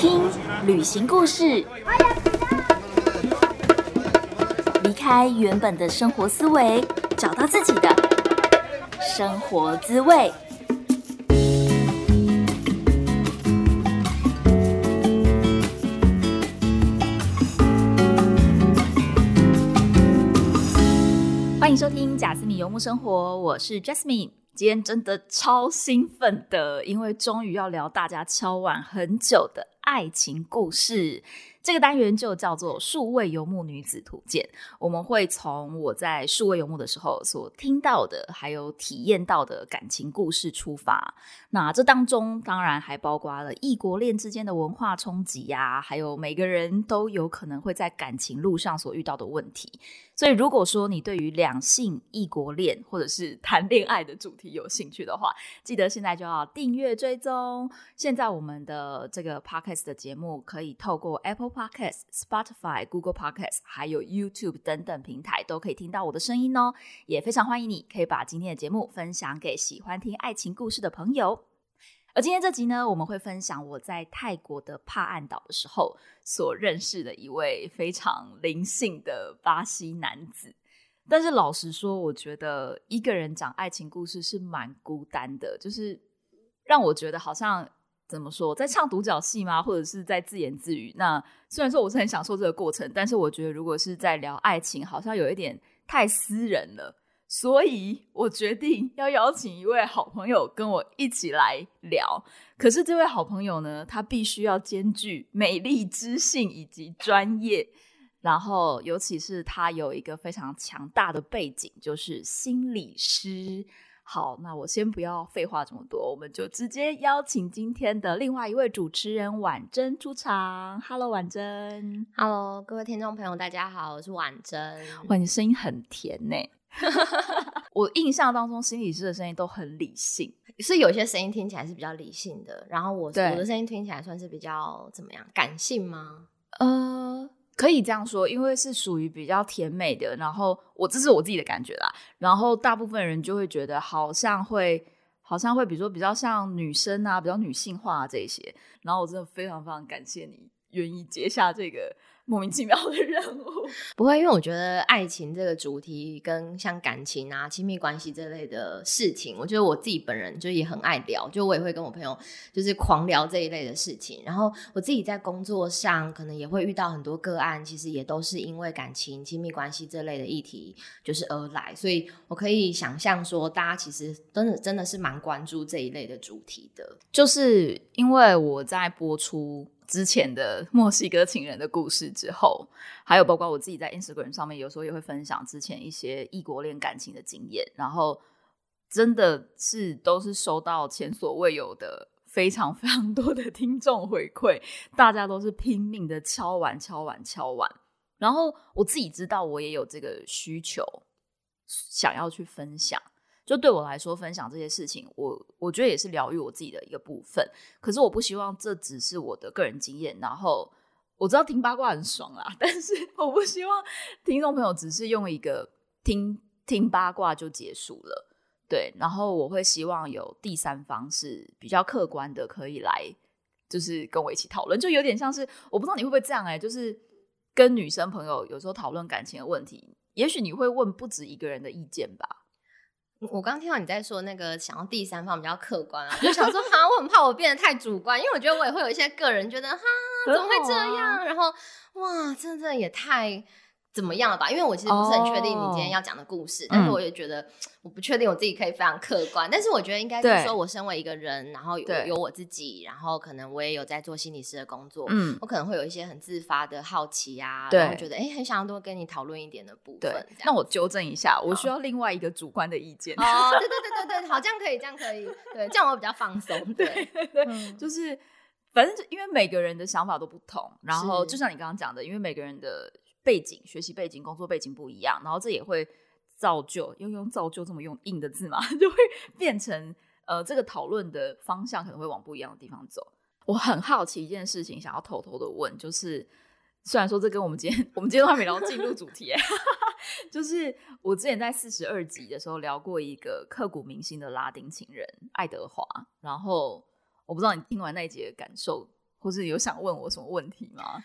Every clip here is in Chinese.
听旅行故事，离开原本的生活思维，找到自己的生活滋味。欢迎收听贾斯米游牧生活，我是 Jasmine。今天真的超兴奋的，因为终于要聊大家敲碗很久的爱情故事。这个单元就叫做“数位游牧女子图鉴”。我们会从我在数位游牧的时候所听到的，还有体验到的感情故事出发。那这当中当然还包括了异国恋之间的文化冲击呀，还有每个人都有可能会在感情路上所遇到的问题。所以，如果说你对于两性异国恋或者是谈恋爱的主题有兴趣的话，记得现在就要订阅追踪。现在我们的这个 podcast 的节目可以透过 Apple Podcast、Spotify、Google Podcast 还有 YouTube 等等平台都可以听到我的声音哦。也非常欢迎你可以把今天的节目分享给喜欢听爱情故事的朋友。而今天这集呢，我们会分享我在泰国的帕岸岛的时候所认识的一位非常灵性的巴西男子。但是老实说，我觉得一个人讲爱情故事是蛮孤单的，就是让我觉得好像怎么说，在唱独角戏吗？或者是在自言自语？那虽然说我是很享受这个过程，但是我觉得如果是在聊爱情，好像有一点太私人了。所以我决定要邀请一位好朋友跟我一起来聊。可是这位好朋友呢，他必须要兼具美丽、知性以及专业，然后尤其是他有一个非常强大的背景，就是心理师。好，那我先不要废话这么多，我们就直接邀请今天的另外一位主持人婉珍出场。Hello，婉珍。Hello，各位听众朋友，大家好，我是婉珍。哇，你声音很甜呢。我印象当中，心理师的声音都很理性，是有些声音听起来是比较理性的，然后我我对的声音听起来算是比较怎么样？感性吗？呃，可以这样说，因为是属于比较甜美的。然后我这是我自己的感觉啦。然后大部分人就会觉得好像会，好像会，比如说比较像女生啊，比较女性化啊这些。然后我真的非常非常感谢你愿意接下这个莫名其妙的任务。不会，因为我觉得爱情这个主题跟像感情啊、亲密关系这类的事情，我觉得我自己本人就也很爱聊，就我也会跟我朋友就是狂聊这一类的事情。然后我自己在工作上可能也会遇到很多个案，其实也都是因为感情、亲密关系这类的议题就是而来，所以我可以想象说，大家其实真的真的是蛮关注这一类的主题的。就是因为我在播出之前的墨西哥情人的故事之后，还有包括我自己在 Instagram 上面，有时候也会分享之前一些异国恋感情的经验，然后真的是都是收到前所未有的非常非常多的听众回馈，大家都是拼命的敲碗敲碗敲碗，然后我自己知道我也有这个需求，想要去分享。就对我来说，分享这些事情，我我觉得也是疗愈我自己的一个部分。可是我不希望这只是我的个人经验。然后我知道听八卦很爽啦，但是我不希望听众朋友只是用一个听听八卦就结束了。对，然后我会希望有第三方是比较客观的，可以来就是跟我一起讨论，就有点像是我不知道你会不会这样哎、就是跟女生朋友有时候讨论感情的问题，也许你会问不止一个人的意见吧。我刚听到你在说那个想要第三方比较客观啊，我就想说哈，我很怕我变得太主观，因为我觉得我也会有一些个人觉得哈，怎么会这样？啊然后哇，真的也太怎么样了吧？因为我其实不是很确定你今天哦要讲的故事，但是嗯我也觉得我不确定我自己可以非常客观，但是我觉得应该是说我身为一个人，然后有有我自己，然后可能我也有在做心理师的工作，嗯，我可能会有一些很自发的好奇啊，然后觉得哎、很想要多跟你讨论一点的部分。那我纠正一下，我需要另外一个主观的意见。哦，对对对对对，好，这样可以，这样可以，对，这样我比较放松，对，对，嗯就是反正就因为每个人的想法都不同，然后就像你刚刚讲的，因为每个人的背景、学习背景、工作背景不一样，然后这也会造就，用用造就这么用硬的字嘛，就会变成呃这个讨论的方向可能会往不一样的地方走。我很好奇一件事情，想要偷偷的问，就是虽然说这跟我们今天我们今天都还没聊进入主题，就是我之前在四十二集的时候聊过一个刻骨铭心的拉丁情人爱德华，然后我不知道你听完那一集的感受或是有想问我什么问题吗？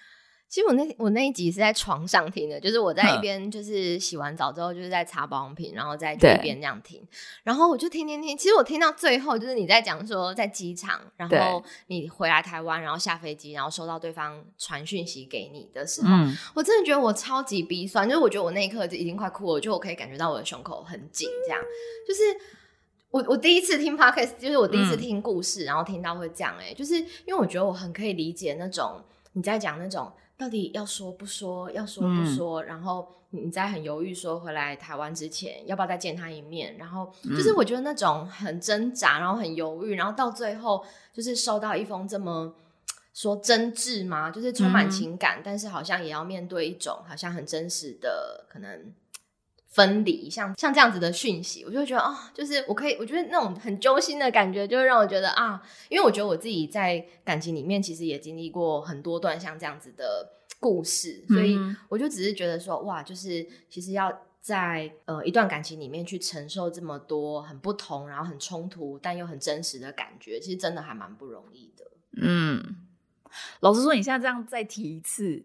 其实我那我那一集是在床上听的，就是我在一边就是洗完澡之后，就是在擦保养品，然后在一边这样听，然后我就听听听。其实我听到最后，就是你在讲说在机场，然后你回来台湾，然后下飞机，然后收到对方传讯息给你的时候，我真的觉得我超级鼻酸，就是我觉得我那一刻就已经快哭了，就我可以感觉到我的胸口很紧，这样。就是我我第一次听 podcast，就是我第一次听故事，然后听到会这样，哎，就是因为我觉得我很可以理解那种你在讲那种。到底要说不说？要说不说？然后你在很犹豫，说回来台湾之前要不要再见他一面？然后就是我觉得那种很挣扎，然后很犹豫，然后到最后就是收到一封这么说真挚吗？就是充满情感，但是好像也要面对一种好像很真实的可能。分离，像像这样子的讯息，我就会觉得啊，就是我可以，我觉得那种很揪心的感觉，就会让我觉得啊，因为我觉得我自己在感情里面其实也经历过很多段像这样子的故事，所以我就只是觉得说，哇，就是其实要在呃一段感情里面去承受这么多很不同，然后很冲突，但又很真实的感觉，其实真的还蛮不容易的。嗯，老实说，你现在这样再提一次。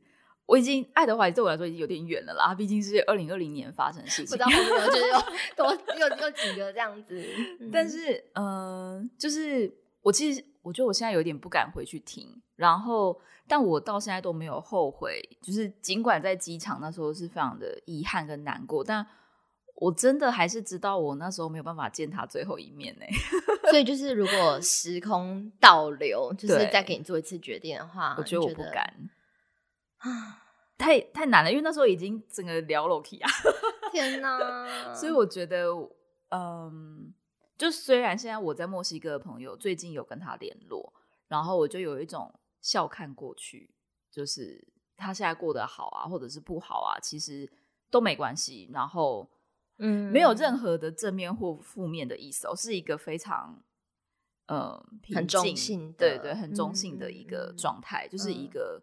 我已经爱德华对我来说已经有点远了啦，毕竟是二零二零年发生的事情，不知道后面就是有 多又又几个这样子。但是，嗯，就是我其实我觉得我现在有点不敢回去听，然后，但我到现在都没有后悔，就是尽管在机场那时候是非常的遗憾跟难过，但我真的还是知道我那时候没有办法见他最后一面呢。所以，就是如果时空倒流，就是再给你做一次决定的话，我觉得我不敢啊。太太难了，因为那时候已经整个聊了 K 啊！天哪！所以我觉得，嗯，就虽然现在我在墨西哥的朋友最近有跟他联络，然后我就有一种笑看过去，就是他现在过得好啊，或者是不好啊，其实都没关系。然后，嗯，没有任何的正面或负面的意思哦，是一个非常，嗯，很中性，对对，很中性的一个状态，就是一个。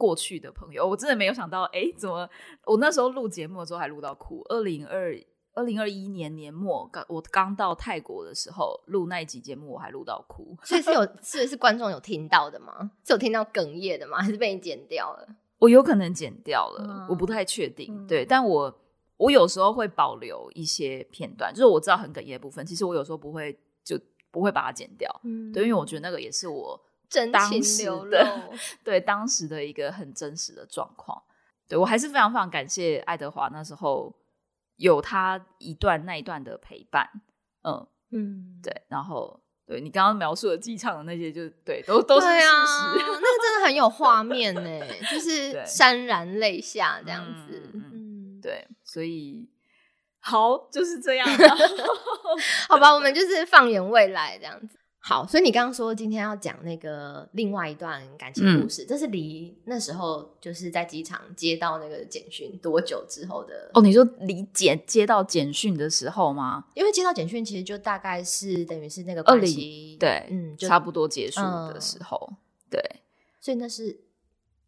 过去的朋友，我真的没有想到，哎，怎么我那时候录节目的时候还录到哭？二零二二零二一年年末，刚我刚到泰国的时候录那一集节目，我还录到哭。所以是有 是是观众有听到的吗？是有听到哽咽的吗？还是被你剪掉了？我有可能剪掉了，我不太确定。对，但我我有时候会保留一些片段，就是我知道很哽咽的部分，其实我有时候不会就不会把它剪掉。嗯，对，因为我觉得那个也是我。真情流露，对当时的一个很真实的状况，对我还是非常非常感谢爱德华那时候有他一段那一段的陪伴，嗯。嗯，对，然后对你刚刚描述的机场的那些，就对，都都是事实，那个真的很有画面呢，就 是潸然泪下这样子，嗯，对，所以好就是这样，好吧，我们就是放眼未来这样子。好，所以你刚刚说今天要讲那个另外一段感情故事，这是离那时候就是在机场接到那个简讯多久之后的？哦，你说离简接到简讯的时候吗？因为接到简讯其实就大概是等于是那个关系，对，嗯，差不多结束的时候，对，所以那是。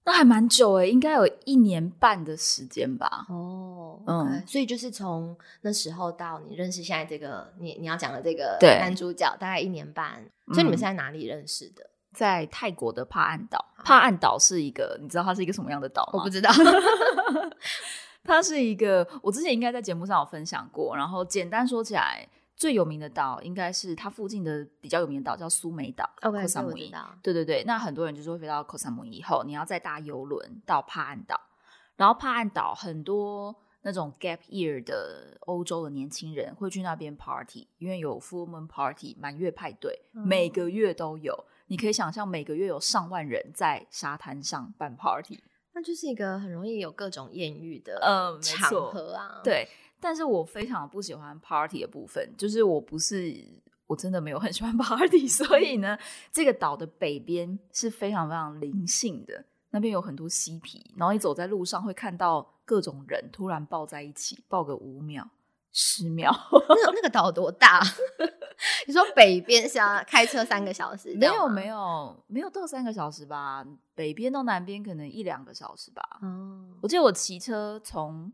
那还蛮久哎，应该有一年半的时间吧。哦，嗯，所以就是从那时候到你认识现在这个你你要讲的这个男主角，大概一年半。所以你们是在哪里认识的？在泰国的帕岸岛。帕岸岛是一个，你知道它是一个什么样的岛吗？我不知道。它是一个，我之前应该在节目上有分享过。然后简单说起来。最有名的岛应该是它附近的比较有名的岛，叫苏梅岛。OK，萨姆伊。对对对，那很多人就是会飞到科萨姆以后，你要再搭游轮到帕岸岛。然后帕岸岛很多那种 gap year 的欧洲的年轻人会去那边 party，因为有 full moon party 满月派对，每个月都有。你可以想象，每个月有上万人在沙滩上办 party，那就是一个很容易有各种艳遇的嗯场合啊。对。但是我非常不喜欢 party 的部分，就是我不是我真的没有很喜欢 party，所以呢，这个岛的北边是非常非常灵性的，那边有很多嬉皮，然后你走在路上会看到各种人突然抱在一起，抱个五秒、十秒。那那个岛多大？你说北边是要开车三个小时？没有没有没有到三个小时吧？北边到南边可能一两个小时吧。哦，我记得我骑车从。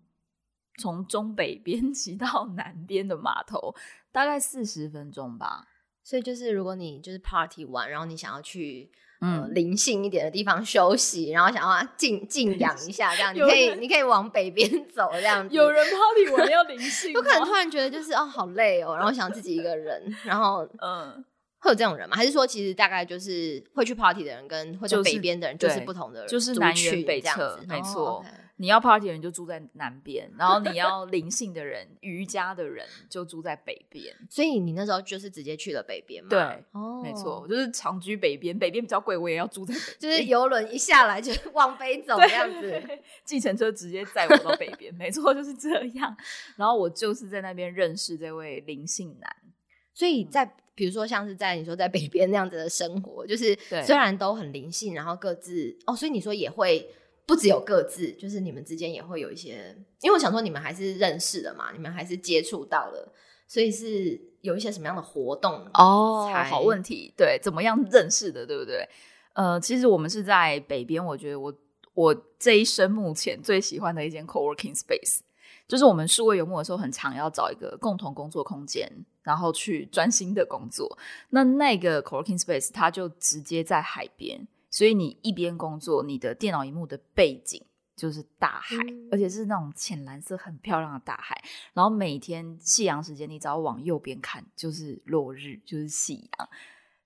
从中北边 骑到南边的码头，大概四十分钟吧。所以就是如果你就是 party 完，然后你想要去呃嗯，灵性一点的地方休息，然后想要静静养一下，这样你可以你可以往北边走，这样子。有人 party 我要灵 性有可能突然觉得就是哦好累哦，然后想自己一个人，然后嗯，会有这种人吗？还是说其实大概就是会去 party 的人跟会在北边的人就是不同的人，就是南辕群这样没错你要 party 的人就住在南边，然后你要灵性的人、瑜伽的人就住在北边。所以你那时候就是直接去了北边嘛？对，哦，没错，我，就是长居北边，北边比较贵，我也要住在北。就是游轮一下来就 往北走这样子。对，计程车直接载我到北边，没错，就是这样。然后我就是在那边认识这位灵性男，所以在比如说像是在你说在北边那样子的生活，就是对虽然都很灵性，然后各自哦，所以你说也会不只有各自，就是你们之间也会有一些，因为我想说你们还是认识的嘛，你们还是接触到了，所以是有一些什么样的活动哦才好问题，对，怎么样认识的，对不对？呃，其实我们是在北边，我觉得我我这一生目前最喜欢的一间 co-working space，就是我们数位游牧的时候，很常要找一个共同工作空间，然后去专心的工作。那那个 co-working space 它就直接在海边，所以你一边工作，你的电脑荧幕的背景。就是大海，嗯而且是那种浅蓝色、很漂亮的大海。然后每天夕阳时间，你只要往右边看，就是落日，就是夕阳。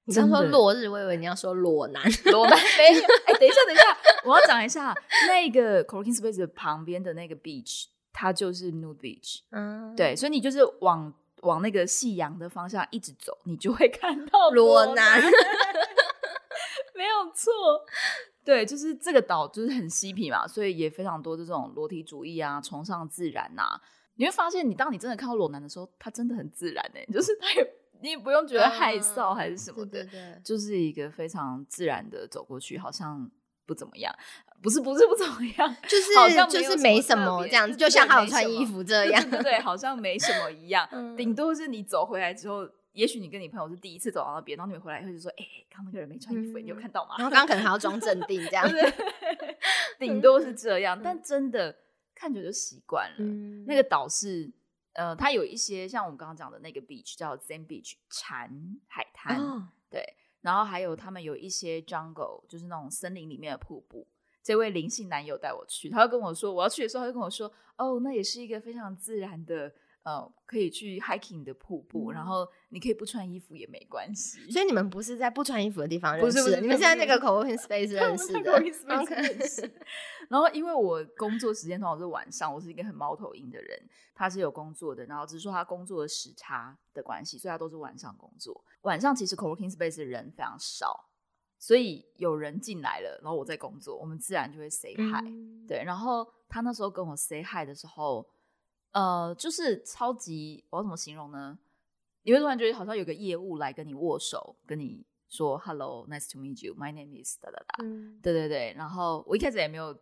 你刚说落日，我以为你要说裸男。裸男没有。哎、等一下，等一下，我要讲一下那个 co-working space 的旁边的那个 beach，它就是 nude beach。嗯，对，所以你就是往往那个夕阳的方向一直走，你就会看到裸男。没有错。对，就是这个岛就是很嬉皮嘛，所以也非常多这种裸体主义啊，崇尚自然呐、你会发现，你当你真的看到裸男的时候，他真的很自然哎、就是他也你也不用觉得害臊还是什么的，对对对，就是一个非常自然的走过去，好像不怎么样，不是不是不怎么样，就是好像就是没没什么这样子，就像他有穿衣服这对样。对 好像没什么一样，嗯顶多是你走回来之后。也许你跟你朋友是第一次走到那边，然后你们回来以后就说：“哎、刚那个人没穿衣服、你有嗯看到吗？”然后刚刚可能还要装镇定这样。顶多是这样，但真的看久就习惯了。嗯那个岛是呃，它有一些像我们刚刚讲的那个 beach 叫 Zen Beach 禅海滩，哦，对，然后还有他们有一些 jungle，就是那种森林里面的瀑布。这位灵性男友带我去，他就跟我说，我要去的时候，他就跟我说，哦，那也是一个非常自然的，呃，可以去 hiking 的瀑布，然后你可以不穿衣服也没关系。所以你们不是在不穿衣服的地方认识的，不是不是你们现在那个 co-working space 认识的。OK，认识。然后因为我工作时间通常是晚上，我是一个很猫头鹰的人，他是有工作的，然后只是说他工作的时差的关系，所以他都是晚上工作。晚上其实 co-working space 的人非常少，所以有人进来了，然后我在工作，我们自然就会 say hi、嗯，对，然后他那时候跟我 say hi 的时候，呃，就是超级，我要怎么形容呢？你会突然觉得好像有个业务来跟你握手，跟你说 “Hello, nice to meet you, my name is 哒哒哒”，嗯对对对。然后我一开始也没有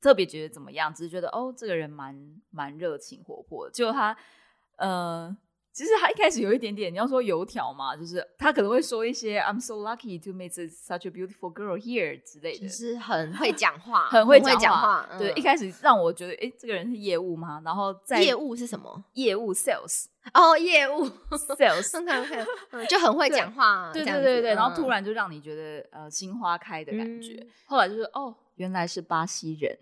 特别觉得怎么样，只是觉得哦，这个人蛮蛮热情活泼的。结果他，呃，其实他一开始有一点点，你要说油条嘛，就是他可能会说一些 “I'm so lucky to meet such a beautiful girl here” 之类的就。是很会讲话，很会会讲话。对，嗯一开始让我觉得，哎、这个人是业务吗？然后在业务是什么？业务 sales 哦，业务。嗯就很会讲话。对对对对，然后突嗯然就让你觉得呃心花开的感觉。嗯后来就是哦，原来是巴西人，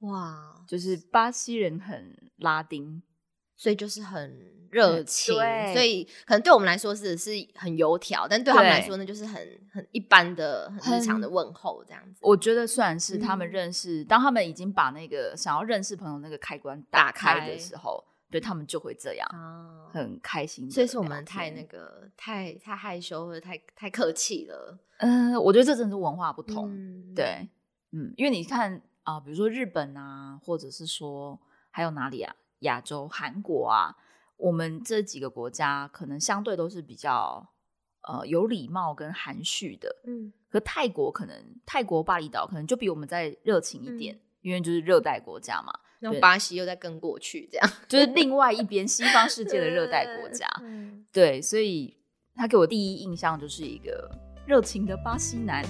哇，就是巴西人很拉丁，所以就是很热情，对所以可能对我们来说是是很油条，但对他们来说呢，就是很很一般的、很日常的问候这样子。我觉得算是他们嗯认识，当他们已经把那个想要认识朋友那个开关打打开开的时候，对他们就会这样，啊，很开心。所以是我们太那个太太害羞或者太太客气了。嗯、我觉得这真的是文化不同。嗯，对，嗯，因为你看啊、比如说日本啊，或者是说还有哪里啊，亚洲韩国啊，我们这几个国家可能相对都是比较呃有礼貌跟含蓄的。嗯，可泰国可能泰国巴厘岛可能就比我们再热情一点，嗯因为就是热带国家嘛，对然后巴西又再跟过去这样，就是另外一边 西方世界的热带国家。嗯对，所以他给我第一印象就是一个热情的巴西男。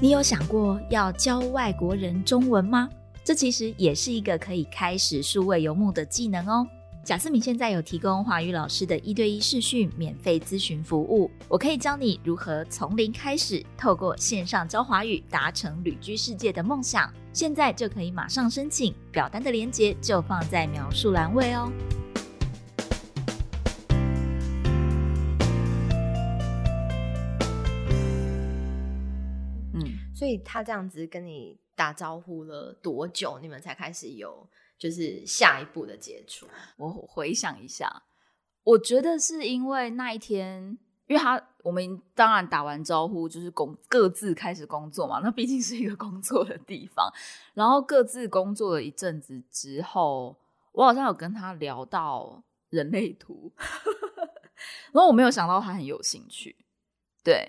你有想过要教外国人中文吗？这其实也是一个可以开始数位游牧的技能哦。贾思敏现在有提供华语老师的一对一视讯免费咨询服务，我可以教你如何从零开始，透过线上教华语达成旅居世界的梦想。现在就可以马上申请，表单的链接就放在描述栏位哦。所以他这样子跟你打招呼了多久，你们才开始有？就是下一步的接触。我回想一下，我觉得是因为那一天，因为他我们当然打完招呼就是工各自开始工作嘛，那毕竟是一个工作的地方。然后各自工作了一阵子之后，我好像有跟他聊到人类图，然后我没有想到他很有兴趣，对。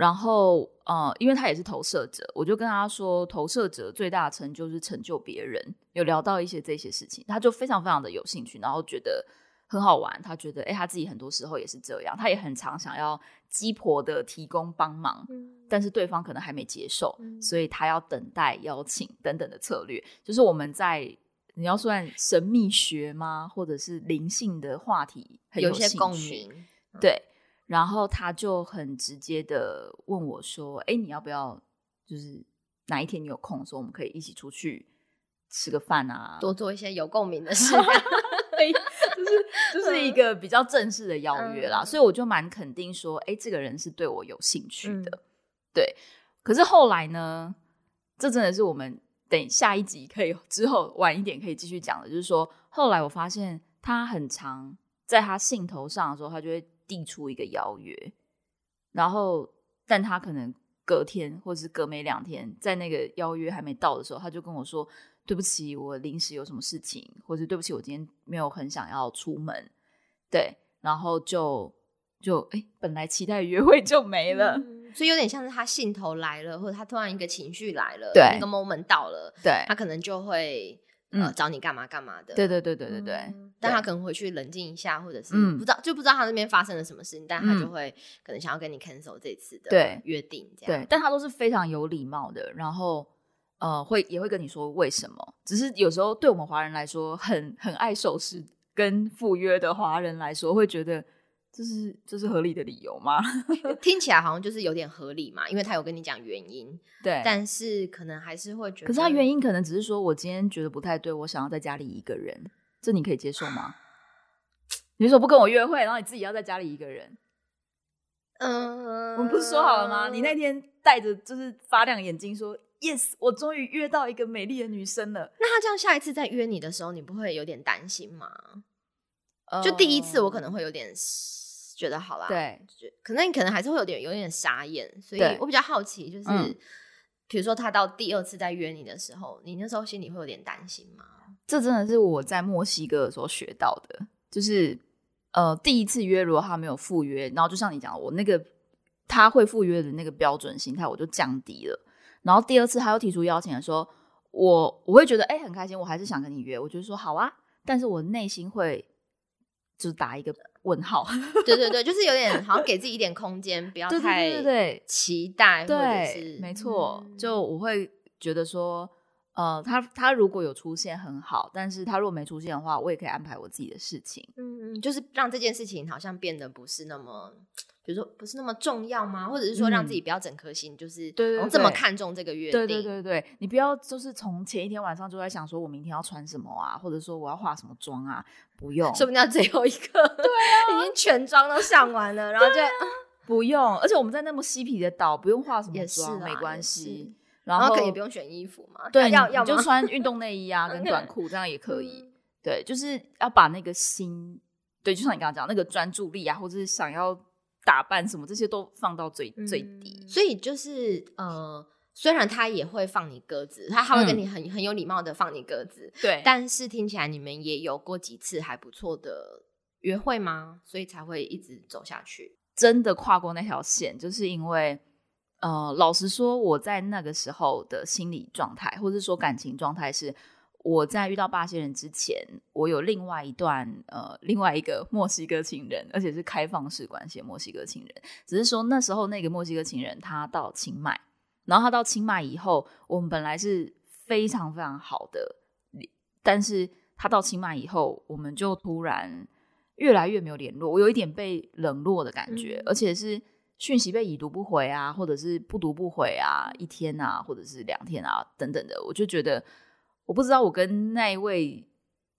然后，呃，因为他也是投射者，我就跟他说，投射者最大的成就是成就别人。有聊到一些这些事情，他就非常非常的有兴趣，然后觉得很好玩。他觉得，哎，他自己很多时候也是这样，他也很常想要鸡婆的提供帮忙，但是对方可能还没接受，所以他要等待邀请等等的策略。就是我们在你要算神秘学吗，或者是灵性的话题，有些共鸣，对。然后他就很直接的问我说：“哎，你要不要？就是哪一天你有空的时候，我们可以一起出去吃个饭啊，多做一些有共鸣的事。对，就是就是一个比较正式的邀约啦。所以我就蛮肯定说，哎，这个人是对我有兴趣的。对。可是后来呢，这真的是我们等下一集可以之后晚一点可以继续讲的。就是说，后来我发现他很长，在他兴头上的时候，他就会。递出一个邀约，然后，但他可能隔天或者是隔没两天，在那个邀约还没到的时候，他就跟我说：“对不起，我临时有什么事情，或者对不起，我今天没有很想要出门。”对，然后就就哎，本来期待约会就没了，所以有点像是他兴头来了，或者他突然一个情绪来了，对，那个 moment 到了，对，他可能就会。呃，找你干嘛干嘛的？对对对对对对。但他可能回去冷静一下，或者是不知道就不知道他那边发生了什么事情，但他就会可能想要跟你 cancel 这次的约定，这样。对，但他都是非常有礼貌的，然后呃，会也会跟你说为什么。只是有时候对我们华人来说，很很爱守时跟赴约的华人来说，会觉得。这是这是合理的理由吗？听起来好像就是有点合理嘛，因为他有跟你讲原因。对，但是可能还是会觉得。可是他原因可能只是说我今天觉得不太对，我想要在家里一个人，这你可以接受吗？你说不跟我约会，然后你自己要在家里一个人？嗯，我们不是说好了吗？你那天带着就是发亮眼睛说：“Yes，我终于约到一个美丽的女生了。”那他这样下一次再约你的时候，你不会有点担心吗？就第一次我可能会有点。觉得好啦，对，可能你可能还是会有点有点傻眼，所以我比较好奇，就是比如说他到第二次再约你的时候，你那时候心里会有点担心吗？这真的是我在墨西哥的时候学到的，就是呃，第一次约如果他没有赴约，然后就像你讲，我那个他会赴约的那个标准心态我就降低了，然后第二次他又提出邀请的时候，我我会觉得哎很开心，我还是想跟你约，我就说好啊，但是我内心会就是打一个。问号，对对对，就是有点好像给自己一点空间，不要太对期待，或者是，没错。就我会觉得说，呃，他他如果有出现很好，但是他如果没出现的话，我也可以安排我自己的事情。嗯嗯，就是让这件事情好像变得不是那么。比如说不是那么重要吗？或者是说让自己不要整颗心，就是这么看重这个约定？对对对对，你不要就是从前一天晚上就在想说我明天要穿什么啊，或者说我要化什么妆啊？不用，说不定最后一个，对啊，已经全妆都上完了，然后就不用。而且我们在那么嬉皮的岛，不用化什么妆，没关系。然后可以不用选衣服嘛？对，要要就穿运动内衣啊，跟短裤这样也可以。对，就是要把那个心，对，就像你刚刚讲那个专注力啊，或者是想要。打扮什么这些都放到最最低，所以就是呃，虽然他也会放你鸽子，他还会跟你很很有礼貌的放你鸽子，对。但是听起来你们也有过几次还不错的约会吗？所以才会一直走下去。真的跨过那条线，就是因为呃，老实说，我在那个时候的心理状态，或者说感情状态是。我在遇到巴西人之前，我有另外一段呃，另外一个墨西哥情人，而且是开放式关系。墨西哥情人只是说那时候那个墨西哥情人他到清迈，然后他到清迈以后，我们本来是非常非常好的，但是他到清迈以后，我们就突然越来越没有联络，我有一点被冷落的感觉，而且是讯息被已读不回啊，或者是不读不回啊，一天啊，或者是两天啊等等的，我就觉得我不知道我跟那一位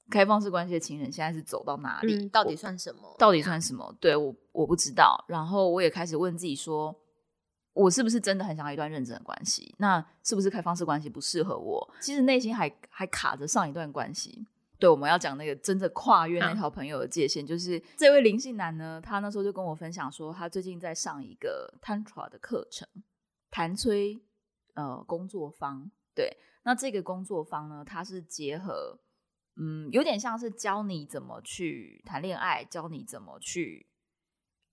开放式关系的情人现在是走到哪里，到底算什么？到底算什么？对我我不知道，然后我也开始问自己说。我是不是真的很想要一段认真的关系？那是不是开放式关系不适合我？其实内心还还卡着上一段关系。对，我们要讲那个真的跨越那条朋友的界限，就是这位灵性男呢，他那时候就跟我分享说，他最近在上一个 tantra 的课程，谭崔呃工作坊。对，那这个工作坊呢，它是结合，嗯，有点像是教你怎么去谈恋爱，教你怎么去。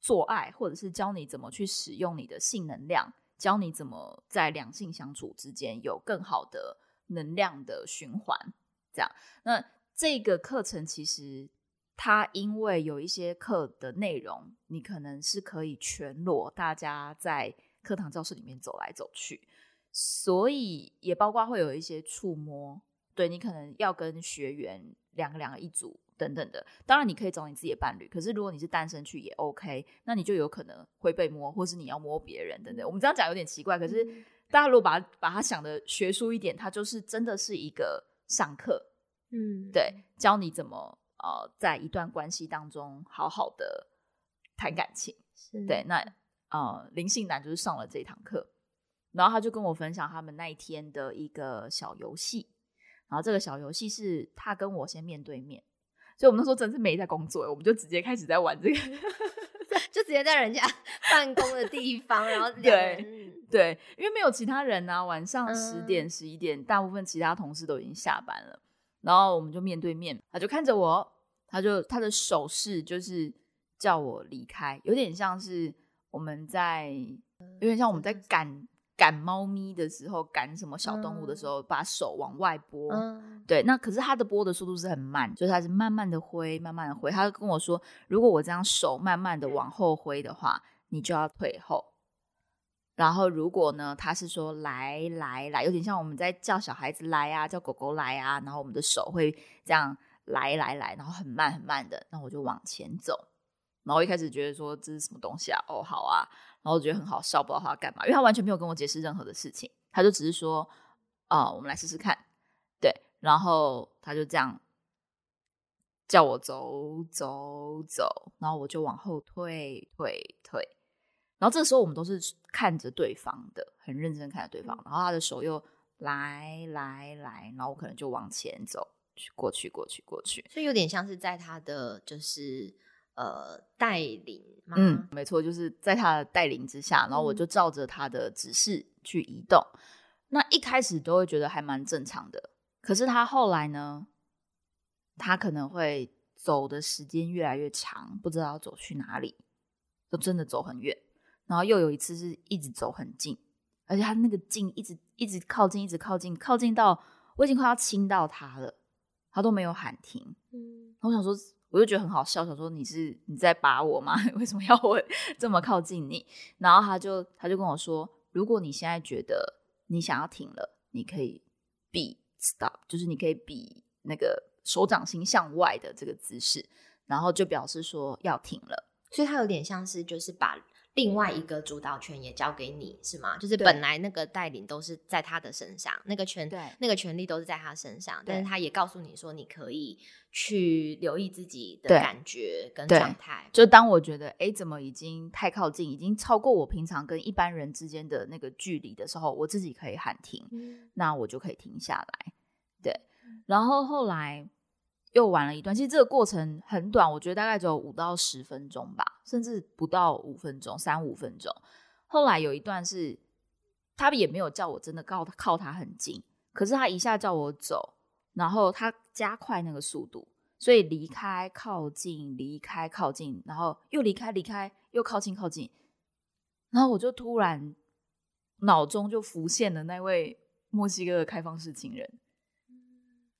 做爱，或者是教你怎么去使用你的性能量，教你怎么在两性相处之间有更好的能量的循环。这样，那这个课程其实它因为有一些课的内容，你可能是可以全裸，大家在课堂教室里面走来走去，所以也包括会有一些触摸。对你可能要跟学员两个两个一组。等等的，当然你可以找你自己的伴侣，可是如果你是单身去也 OK，那你就有可能会被摸，或是你要摸别人等等。我们这样讲有点奇怪，可是大家如果把把它想的学术一点，它就是真的是一个上课，嗯，对，教你怎么呃在一段关系当中好好的谈感情，对，那呃灵性男就是上了这堂课，然后他就跟我分享他们那一天的一个小游戏，然后这个小游戏是他跟我先面对面。所以，我们那时候真是没在工作，我们就直接开始在玩这个，就直接在人家 办公的地方，然后对对，因为没有其他人啊，晚上十点十一点，大部分其他同事都已经下班了，然后我们就面对面，他就看着我，他就他的手势就是叫我离开，有点像是我们在，有点像我们在赶。赶猫咪的时候，赶什么小动物的时候，把手往外拨。对，那可是它的拨的速度是很慢，就是它是慢慢的挥，慢慢的挥。他跟我说，如果我这样手慢慢的往后挥的话，你就要退后。然后如果呢，他是说来来来，有点像我们在叫小孩子来啊，叫狗狗来啊，然后我们的手会这样来来来，然后很慢很慢的，那我就往前走。然后一开始觉得说这是什么东西啊？哦，好啊。然后我觉得很好笑，不知道他要干嘛，因为他完全没有跟我解释任何的事情，他就只是说，啊，我们来试试看，对，然后他就这样叫我走走走，然后我就往后退退退，然后这时候我们都是看着对方的，很认真看着对方，然后他的手又来来来，然后我可能就往前走，去过去过去过去，所以有点像是在他的就是。呃，带领，嗯，没错，就是在他的带领之下，然后我就照着他的指示去移动。那一开始都会觉得还蛮正常的，可是他后来呢，他可能会走的时间越来越长，不知道要走去哪里，就真的走很远。然后又有一次是一直走很近，而且他那个近一直一直靠近，一直靠近，靠近到我已经快要亲到他了，他都没有喊停。嗯，我想说。我就觉得很好笑，想说你是你在把我吗？为什么要我 这么靠近你？然后他就他就跟我说，如果你现在觉得你想要停了，你可以比 stop，就是你可以比那个手掌心向外的这个姿势，然后就表示说要停了。所以他有点像是就是把。另外一个主导权也交给你是吗？就是本来那个带领都是在他的身上，那个权那个权利都是在他身上，但是他也告诉你说，你可以去留意自己的感觉跟状态。就当我觉得哎，怎么已经太靠近，已经超过我平常跟一般人之间的那个距离的时候，我自己可以喊停，那我就可以停下来。对，然后后来。又玩了一段，其实这个过程很短，我觉得大概只有五到十分钟吧，甚至不到五分钟，三五分钟。后来有一段是，他也没有叫我真的靠靠他很近，可是他一下叫我走，然后他加快那个速度，所以离开靠近，离开靠近，然后又离开离开又靠近靠近，然后我就突然脑中就浮现了那位墨西哥的开放式情人，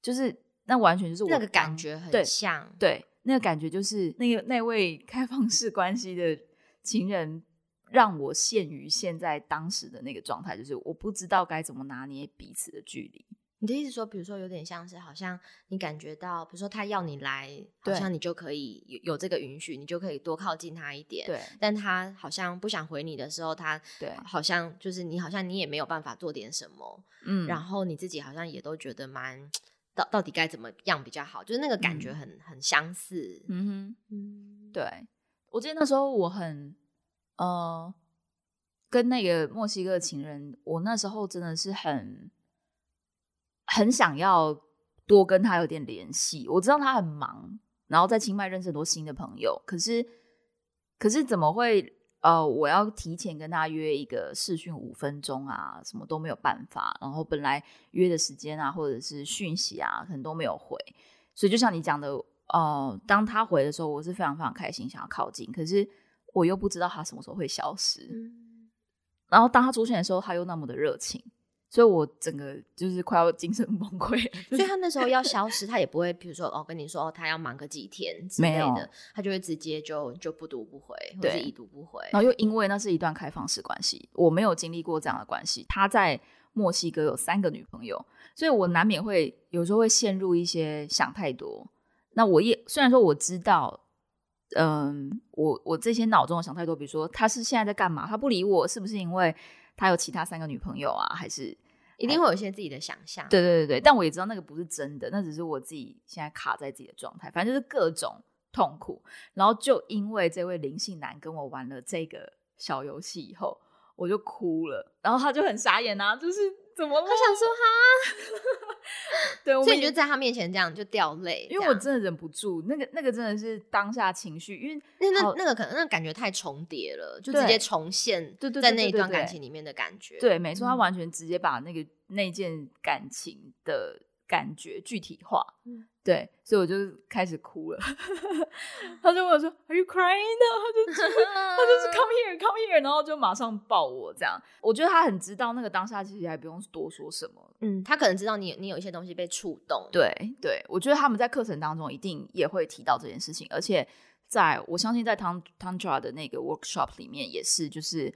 就是。那完全就是那个感觉很像，对，那个感觉就是那个那位 开放式关系的情人，让我陷于现在当时的那个状态，就是我不知道该怎么拿捏彼此的距离。你的意思说，比如说有点像是，好像你感觉到，比如说他要你来，好像你就可以有有这个允许，你就可以多靠近他一点。对但他好像不想回你的时候，他对好像就是你好像你也没有办法做点什么，嗯然后你自己好像也都觉得蛮到到底该怎么样比较好，就是那个感觉嗯很、很相似。嗯哼。嗯，对，我记得那时候我很呃，跟那个墨西哥的情人，我那时候真的是很很想要多跟他有点联系。我知道他很忙，然后在清迈认识很多新的朋友，可是可是怎么会呃，我要提前跟他约一个视讯五分钟啊，什么都没有办法。然后本来约的时间啊，或者是讯息啊，可能都没有回。所以就像你讲的，呃，当他回的时候，我是非常非常开心，想要靠近，可是我又不知道他什么时候会消失。嗯然后当他出现的时候，他又那么的热情，所以我整个就是快要精神崩溃了。所以他那时候要消失，他也不会，比如说哦，跟你说哦，他要忙个几天之类的，他就会直接就就不读不回，或者已读不回。然后又因为那是一段开放式关系，我没有经历过这样的关系。他在墨西哥有三个女朋友，所以我难免会有时候会陷入一些想太多。那我也虽然说我知道，嗯，我我这些脑中的想太多，比如说他是现在在干嘛，他不理我，是不是因为他有其他三个女朋友啊，还是一定会有一些自己的想象。对对对对，但我也知道那个不是真的，那只是我自己现在卡在自己的状态，反正就是各种痛苦。然后就因为这位灵性男跟我玩了这个小游戏以后，我就哭了，然后他就很傻眼啊，就是怎么了？我想说哈，对，所以你就在他面前这样就掉泪，因为我真的忍不住，那个那个真的是当下情绪，因为那那那个可能那个感觉太重叠了，就直接重现在那一段感情里面的感觉。对，没错，他嗯完全直接把那个那件感情的感觉具体化。嗯对，所以我就开始哭了。他就问我说：“Are you crying？” 他就说 他就是 come here, come here，然后就马上抱我这样。我觉得他很知道那个当下，其实还不用多说什么。嗯，他可能知道你你有一些东西被触动。对对，我觉得他们在课程当中一定也会提到这件事情，而且在我相信在 Tan Tantra 的那个 workshop 里面也是，就是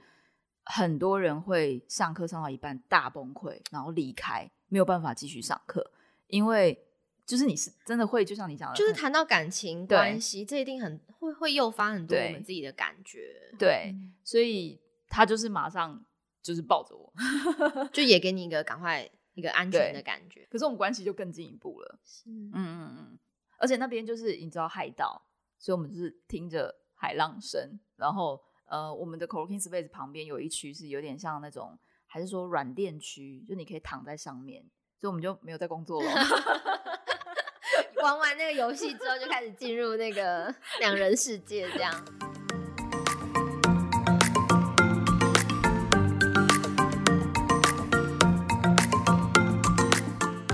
很多人会上课上到一半大崩溃，然后离开，没有办法继续上课，因为就是你是真的会，就像你讲的，就是谈到感情关系，这一定很会会诱发很多我们自己的感觉。对，嗯所以他就是马上就是抱着我，就也给你一个赶快一个安全的感觉。可是我们关系就更进一步了。嗯嗯嗯嗯，而且那边就是你知道海岛，所以我们就是听着海浪声，然后呃，我们的 co-working space 旁边有一区是有点像那种，还是说软垫区，就你可以躺在上面，所以我们就没有在工作了。玩完那个游戏之后，就开始进入那个 两人世界，这样。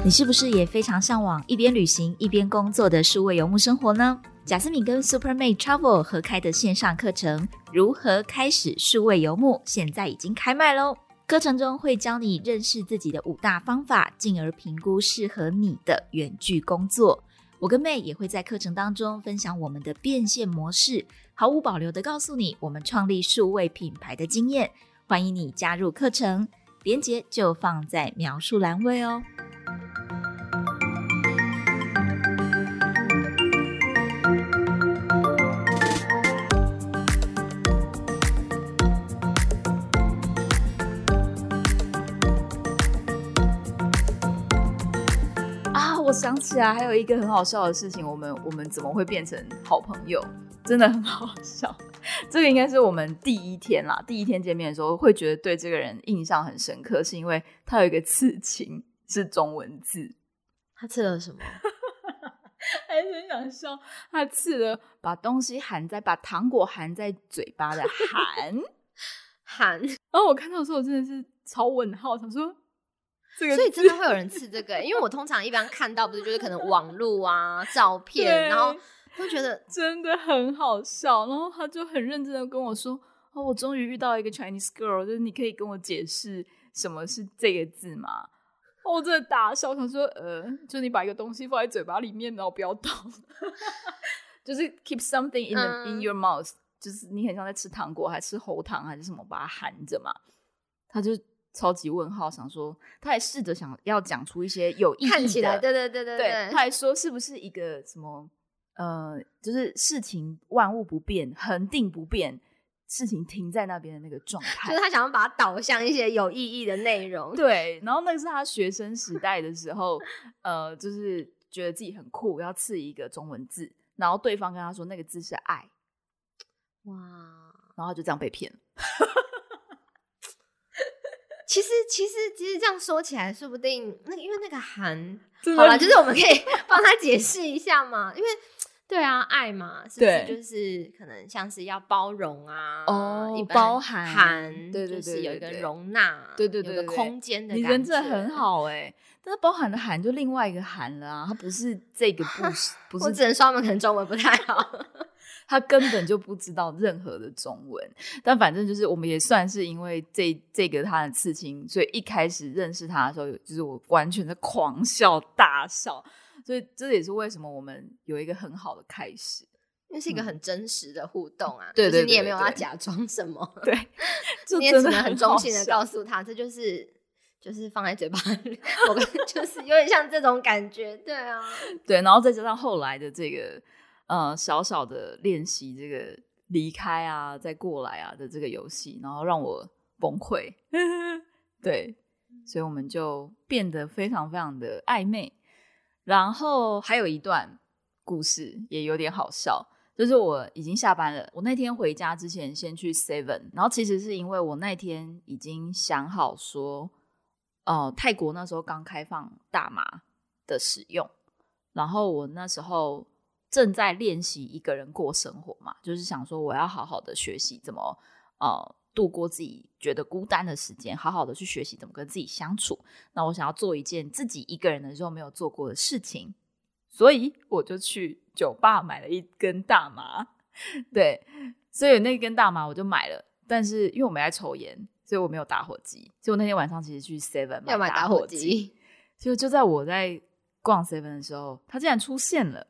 你是不是也非常向往一边旅行一边工作的数位游牧生活呢？贾斯敏跟 Supermate Travel 合开的线上课程《如何开始数位游牧》现在已经开卖喽！课程中会教你认识自己的五大方法，进而评估适合你的远距工作。我跟妹也会在课程当中分享我们的变现模式，毫无保留的告诉你我们创立数位品牌的经验。欢迎你加入课程，链接就放在描述栏位哦。我想起来还有一个很好笑的事情，我们我们怎么会变成好朋友？真的很好笑。这个应该是我们第一天啦，第一天见面的时候会觉得对这个人印象很深刻，是因为他有一个刺青是中文字，他刺了什么？还是很想笑。他刺了把东西含在把糖果含在嘴巴的 含，含，然后我看到的时候我真的是超问号，想说这个所以真的会有人吃这个欸、因为我通常一般看到不是就是可能网路啊、照 片，然后会觉得真的很好笑。然后他就很认真的跟我说：“哦，我终于遇到一个 Chinese girl，就是你可以跟我解释什么是这个字吗？”哦我真的大笑，想说：“呃，就你把一个东西放在嘴巴里面，然后不要动，就是 keep something in the, 嗯 in your mouth，就是你很像在吃糖果，还吃喉糖还是什么，把它含着嘛。”他就超级问号，想说他还试着想要讲出一些有意义的，看起来，对对对对对，他还说是不是一个什么呃，就是事情万物不变，恒定不变，事情停在那边的那个状 态，就是他想要把它导向一些有意义的内容。对，然后那个是他学生时代的时候，呃，就是觉得自己很酷，要刺一个中文字，然后对方跟他说那个字是爱，哇，然后就这样被骗了。其实，其实，其实这样说起来，说不定那个，因为那个含，好了，就是我们可以帮他解释一下嘛。因为，对啊，爱嘛，是不是就是可能像是要包容啊？哦，包含含，对对对，有一个容纳，对对对，有个空间的感觉。你人真的很好哎，但是包含的含就另外一个含了啊，它不是这个 不是，不是，我只能说他们可能中文不太好。他根本就不知道任何的中文，但反正就是我们也算是因为这这个他的刺青，所以一开始认识他的时候，就是我完全的狂笑大笑，所以这也是为什么我们有一个很好的开始，因为是一个很真实的互动啊，对对，你也没有要假装什么，对，你也只能很中性的告诉他，这就是就是放在嘴巴里，我 就是有点像这种感觉，对啊，对，然后再加上后来的这个。呃，小小的练习这个离开啊，再过来啊的这个游戏，然后让我崩溃。对，所以我们就变得非常非常的暧昧。然后还有一段故事也有点好笑，就是我已经下班了，我那天回家之前先去 Seven，然后其实是因为我那天已经想好说，哦，泰国那时候刚开放大麻的使用，然后我那时候。正在练习一个人过生活嘛，就是想说我要好好的学习怎么呃度过自己觉得孤单的时间，好好的去学习怎么跟自己相处。那我想要做一件自己一个人的时候没有做过的事情，所以我就去酒吧买了一根大麻。对，所以那根大麻我就买了，但是因为我没在抽烟，所以我没有打火机。所以我那天晚上其实去 Seven 要买打火机，就就在我在逛 Seven 的时候，他竟然出现了。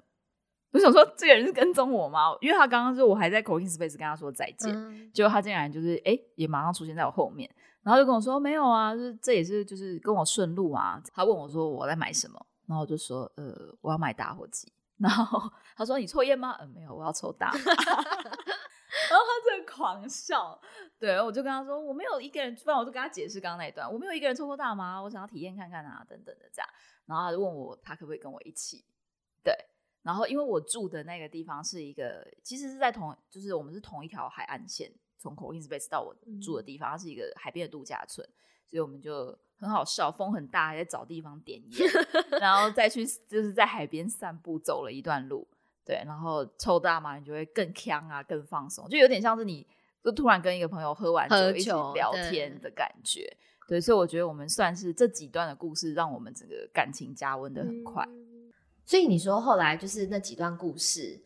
我想说，这个人是跟踪我吗？因为他刚刚就我还在 coin space 跟他说再见，结果他竟然就是哎，也马上出现在我后面，然后就跟我说没有啊，就是这也是就是跟我顺路啊。他问我说我在买什么，然后我就说呃我要买打火机，然后他说你抽烟吗？嗯没有，我要抽大。然后他真的狂笑，对我就跟他说我没有一个人，不然我就跟他解释刚刚那一段，我没有一个人抽过大麻，我想要体验看看啊等等的这样，然后他就问我他可不可以跟我一起，对。然后，因为我住的那个地方是一个，其实是在同，就是我们是同一条海岸线，从 c o i n Space 到我住的地方，它是一个海边的度假村，所以我们就很好笑，风很大，还在找地方点烟，然后再去就是在海边散步，走了一段路，对，然后抽大麻，你就会更呛啊，更放松，就有点像是你就突然跟一个朋友喝完酒一起聊天的感觉，对，所以我觉得我们算是这几段的故事，让我们整个感情加温的很快。所以你说后来就是那几段故事，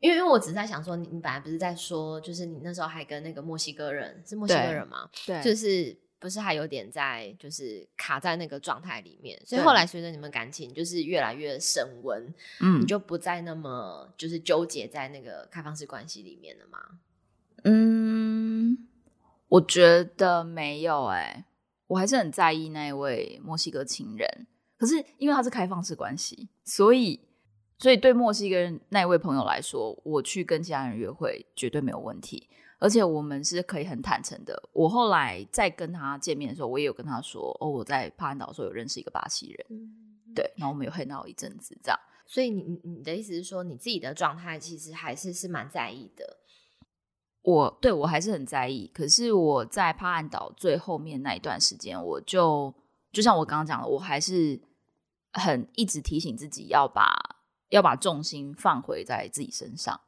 因为因为我只是在想说，你你本来不是在说，就是你那时候还跟那个墨西哥人是墨西哥人吗？对，就是不是还有点在就是卡在那个状态里面，所以后来随着你们感情就是越来越升温，嗯，你就不再那么就是纠结在那个开放式关系里面了吗？嗯，我觉得没有哎，我还是很在意那一位墨西哥情人。可是因为他是开放式关系，所以所以对墨西哥那一位朋友来说，我去跟其他人约会绝对没有问题，而且我们是可以很坦诚的。我后来在跟他见面的时候，我也有跟他说：“哦，我在帕兰岛的时候有认识一个巴西人，对，然后我们有黑闹一阵子这样。”所以你你的意思是说，你自己的状态其实还是是蛮在意的。我对我还是很在意，可是我在帕兰岛最后面那一段时间，我就就像我刚刚讲的，我还是。很一直提醒自己要把要把重心放回在自己身上。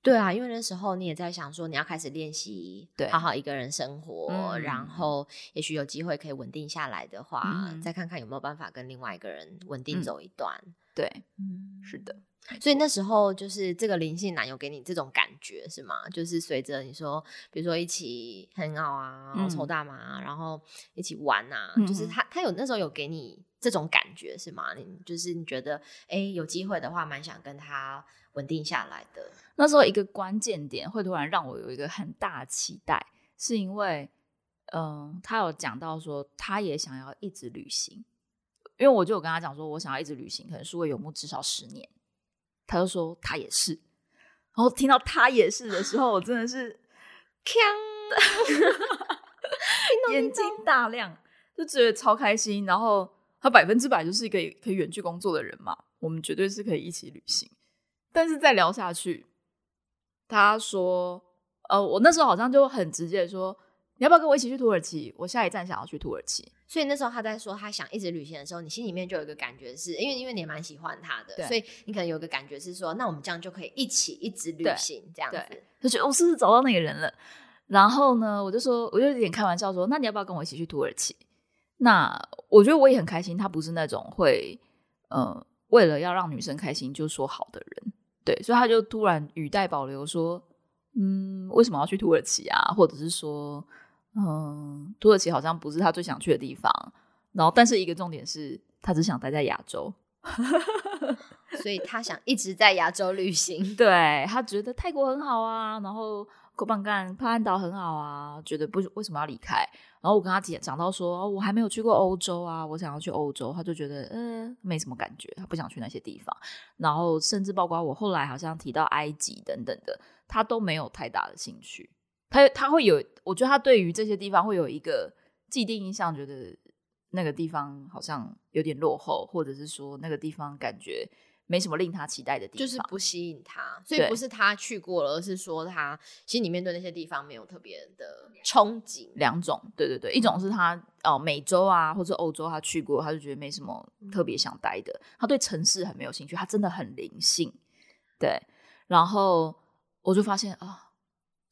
对啊，因为那时候你也在想说你要开始练习，对，好好一个人生活，然后也许有机会可以稳定下来的话，再看看有没有办法跟另外一个人稳定走一段。对，嗯，是的。所以那时候就是这个灵性男友给你这种感觉是吗？就是随着你说，比如说一起很好啊，然后抽大麻，然后一起玩啊，就是他他有那时候有给你。这种感觉是吗？你就是你觉得，哎，有机会的话，蛮想跟他稳定下来的。那时候一个关键点会突然让我有一个很大期待，是因为嗯，他有讲到说，他也想要一直旅行，因为我就有跟他讲说，我想要一直旅行，可能数位游牧至少十年。他就说他也是，然后听到他也是的时候，我真的是锵，眼睛大亮，就觉得超开心。然后他百分之百就是一个可以远距工作的人嘛，我们绝对是可以一起旅行。但是再聊下去，他说，呃，我那时候好像就很直接的说。你要不要跟我一起去土耳其？我下一站想要去土耳其。所以那时候他在说他想一直旅行的时候，你心里面就有一个感觉，是因为因为你也蛮喜欢他的，所以你可能有个感觉是说，那我们这样就可以一起一直旅行这样子。就觉得我是不是找到那个人了？然后呢，我就说，我就有点开玩笑说，那你要不要跟我一起去土耳其？那我觉得我也很开心，他不是那种会呃为了要让女生开心就说好的人，对，所以他就突然语带保留说，嗯，为什么要去土耳其啊？或者是说。嗯，土耳其好像不是他最想去的地方。然后，但是一个重点是他只想待在亚洲，所以他想一直在亚洲旅行。对他觉得泰国很好啊，然后科邦干帕安岛很好啊，觉得不为什么要离开。然后我跟他讲讲到说，我还没有去过欧洲啊，我想要去欧洲，他就觉得嗯没什么感觉，他不想去那些地方。然后甚至包括我后来好像提到埃及等等的，他都没有太大的兴趣。他他会有，我觉得他对于这些地方会有一个既定印象，觉得那个地方好像有点落后，或者是说那个地方感觉没什么令他期待的地方，就是不吸引他。所以不是他去过了，而是说他心里面对那些地方没有特别的憧憬。两种，对对对，一种是他哦美洲啊或者欧洲他去过，他就觉得没什么特别想待的。他对城市很没有兴趣，他真的很灵性。对，然后我就发现啊。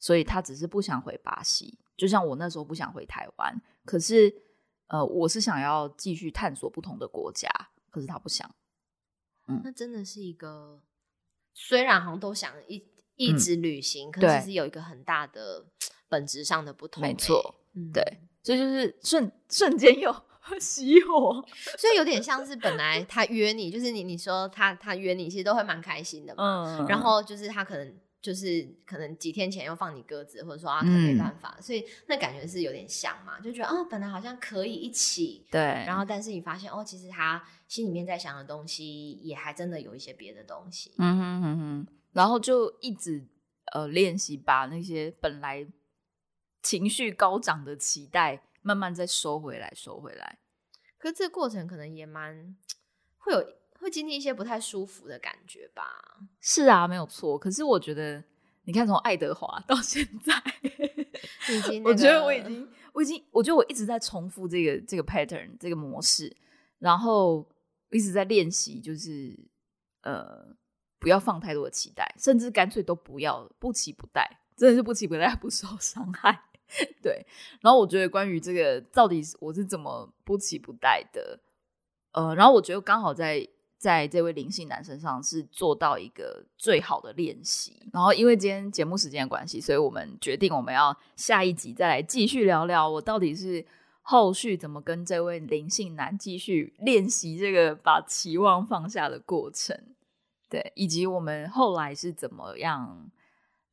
所以他只是不想回巴西，就像我那时候不想回台湾。可是，呃，我是想要继续探索不同的国家，可是他不想。嗯，那真的是一个，虽然好像都想一一直旅行，可是其实有一个很大的本质上的不同。没错，对，所以就是瞬瞬间又 熄火，所以有点像是本来他约你，就是你你说他他约你，其实都会蛮开心的嘛。嗯，然后就是他可能。就是可能几天前又放你鸽子，或者说啊，他没办法，所以那感觉是有点像嘛，就觉得啊，本来好像可以一起，对，然后但是你发现哦，其实他心里面在想的东西，也还真的有一些别的东西，嗯哼哼哼，然后就一直呃练习把那些本来情绪高涨的期待，慢慢再收回来，收回来。可是这个过程可能也蛮会有。会经历一些不太舒服的感觉吧？是啊，没有错。可是我觉得，你看从爱德华到现在，已经，我觉得我已经，我已经，我觉得我一直在重复这个这个 pattern 这个模式，然后一直在练习，就是呃，不要放太多的期待，甚至干脆都不要不期不待，真的是不期不待不受伤害。对。然后我觉得关于这个到底我是怎么不期不待的，呃，然后我觉得刚好在。在这位灵性男身上是做到一个最好的练习，然后因为今天节目时间的关系，所以我们决定我们要下一集再来继续聊聊我到底是后续怎么跟这位灵性男继续练习这个把期望放下的过程，对，以及我们后来是怎么样，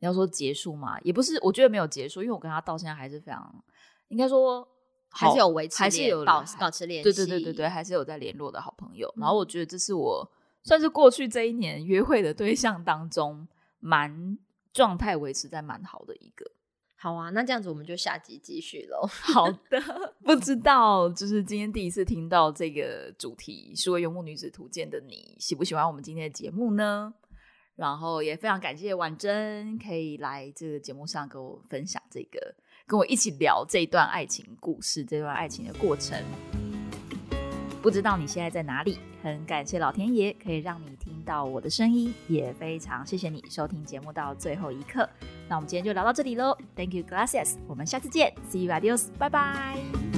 你要说结束嘛，也不是，我觉得没有结束，因为我跟他到现在还是非常，应该说。还是有维持，还是有保保持联系，对对对对对，还是有在联络的好朋友。然后我觉得这是我算是过去这一年约会的对象当中，蛮状态维持在蛮好的一个。好啊，那这样子我们就下集继续喽。好的，不知道就是今天第一次听到这个主题《是为游牧女子图鉴》的你，喜不喜欢我们今天的节目呢？然后也非常感谢婉珍可以来这个节目上跟我分享这个。跟我一起聊这段爱情故事，这段爱情的过程。不知道你现在在哪里？很感谢老天爷可以让你听到我的声音，也非常谢谢你收听节目到最后一刻。那我们今天就聊到这里喽，Thank you, glasses。我们下次见，See you, adios，拜拜。